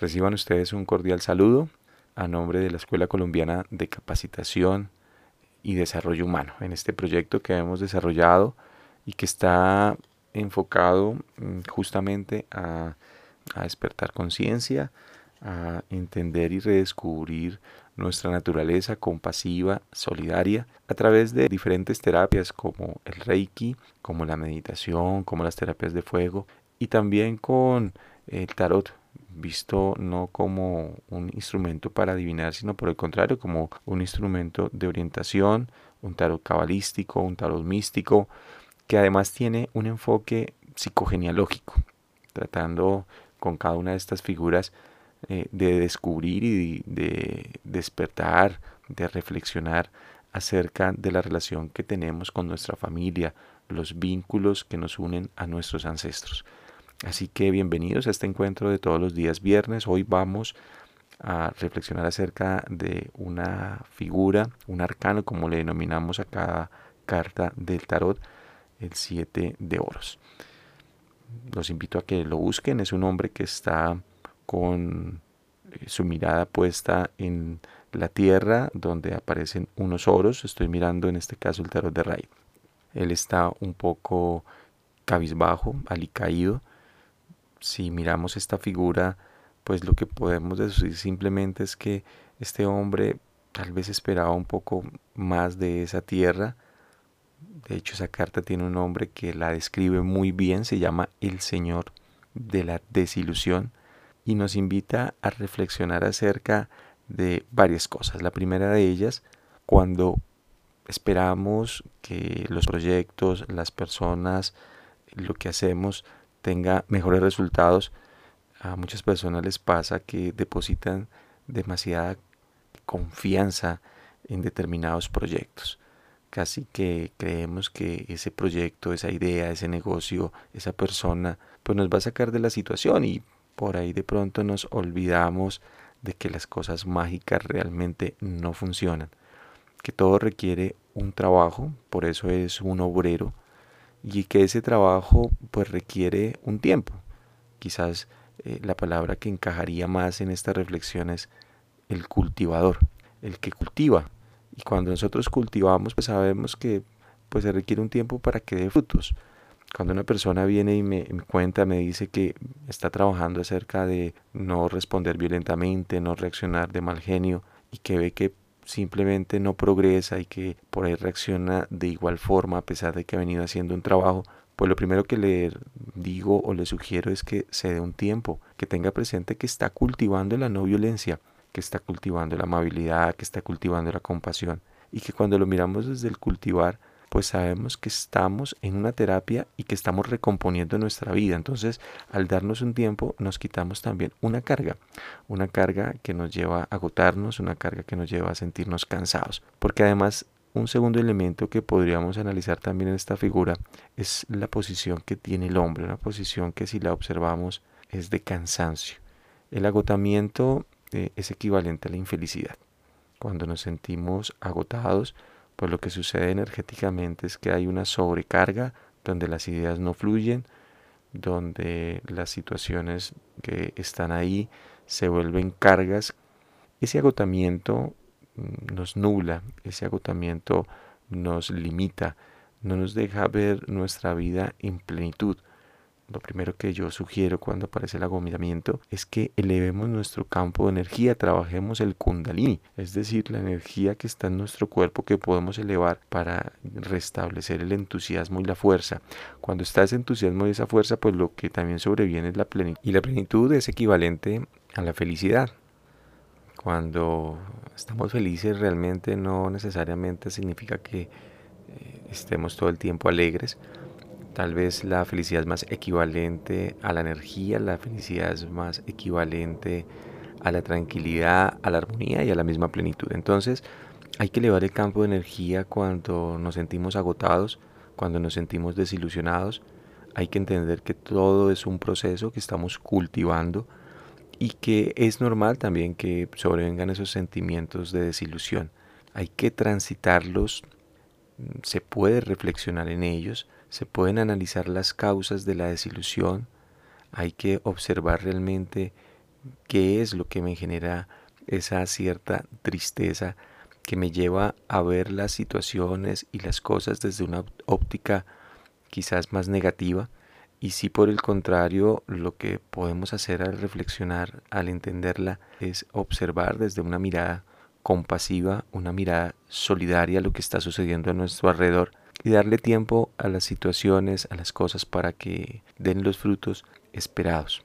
Reciban ustedes un cordial saludo a nombre de la Escuela Colombiana de Capacitación y Desarrollo Humano. En este proyecto que hemos desarrollado y que está enfocado mm, justamente a, a despertar conciencia, a entender y redescubrir nuestra naturaleza compasiva, solidaria, a través de diferentes terapias como el Reiki, como la meditación, como las terapias de fuego y también con el tarot visto no como un instrumento para adivinar, sino por el contrario, como un instrumento de orientación, un tarot cabalístico, un tarot místico, que además tiene un enfoque psicogenealógico, tratando con cada una de estas figuras eh, de descubrir y de despertar, de reflexionar acerca de la relación que tenemos con nuestra familia, los vínculos que nos unen a nuestros ancestros. Así que bienvenidos a este encuentro de todos los días viernes. Hoy vamos a reflexionar acerca de una figura, un arcano, como le denominamos a cada carta del tarot, el 7 de oros. Los invito a que lo busquen. Es un hombre que está con eh, su mirada puesta en la tierra donde aparecen unos oros. Estoy mirando en este caso el tarot de Ray. Él está un poco cabizbajo, alicaído si miramos esta figura, pues lo que podemos decir simplemente es que este hombre tal vez esperaba un poco más de esa tierra. De hecho, esa carta tiene un nombre que la describe muy bien, se llama El Señor de la Desilusión y nos invita a reflexionar acerca de varias cosas. La primera de ellas, cuando esperamos que los proyectos, las personas, lo que hacemos tenga mejores resultados, a muchas personas les pasa que depositan demasiada confianza en determinados proyectos. Casi que creemos que ese proyecto, esa idea, ese negocio, esa persona, pues nos va a sacar de la situación y por ahí de pronto nos olvidamos de que las cosas mágicas realmente no funcionan, que todo requiere un trabajo, por eso es un obrero, y que ese trabajo pues requiere un tiempo. Quizás eh, la palabra que encajaría más en esta reflexión es el cultivador, el que cultiva. Y cuando nosotros cultivamos, pues sabemos que pues se requiere un tiempo para que dé frutos. Cuando una persona viene y me, me, cuenta, me dice que está trabajando acerca de no responder violentamente, no reaccionar de mal genio y que ve que simplemente no progresa y que por ahí reacciona de igual forma a pesar de que ha venido haciendo un trabajo, pues lo primero que le digo o le sugiero es que se dé un tiempo, que tenga presente que está cultivando la no violencia, que está cultivando la amabilidad, que está cultivando la compasión y que cuando lo miramos desde el cultivar pues sabemos que estamos en una terapia y que estamos recomponiendo nuestra vida. Entonces, al darnos un tiempo, nos quitamos también una carga, una carga que nos lleva a agotarnos, una carga que nos lleva a sentirnos cansados. Porque además, un segundo elemento que podríamos analizar también en esta figura es la posición que tiene el hombre, una posición que si la observamos es de cansancio. El agotamiento eh, es equivalente a la infelicidad. Cuando nos sentimos agotados, pues lo que sucede energéticamente es que hay una sobrecarga donde las ideas no fluyen, donde las situaciones que están ahí se vuelven cargas. Ese agotamiento mm, nos nubla, ese agotamiento nos limita, no nos deja ver nuestra vida en plenitud lo primero que yo sugiero cuando aparece el agotamiento es que elevemos nuestro campo de energía, trabajemos el kundalini, es decir, la energía que está en nuestro cuerpo que podemos elevar para restablecer el entusiasmo y la fuerza. Cuando está ese entusiasmo y esa fuerza, pues lo que también sobreviene es la plenitud. Y la plenitud es equivalente a la felicidad. Cuando estamos felices realmente no necesariamente significa que eh, estemos todo el tiempo alegres, Tal vez la felicidad es más equivalente a la energía, la felicidad es más equivalente a la tranquilidad, a la armonía y a la misma plenitud. Entonces hay que elevar el campo de energía cuando nos sentimos agotados, cuando nos sentimos desilusionados. Hay que entender que todo es un proceso que estamos cultivando y que es normal también que sobrevengan esos sentimientos de desilusión. Hay que transitarlos, se puede reflexionar en ellos, se pueden analizar las causas de la desilusión, hay que observar realmente qué es lo que me genera esa cierta tristeza que me lleva a ver las situaciones y las cosas desde una óptica quizás más negativa. Y si por el contrario lo que podemos hacer al reflexionar, al entenderla, es observar desde una mirada compasiva, una mirada solidaria lo que está sucediendo a nuestro alrededor y darle tiempo a las situaciones, a las cosas para que den los frutos esperados.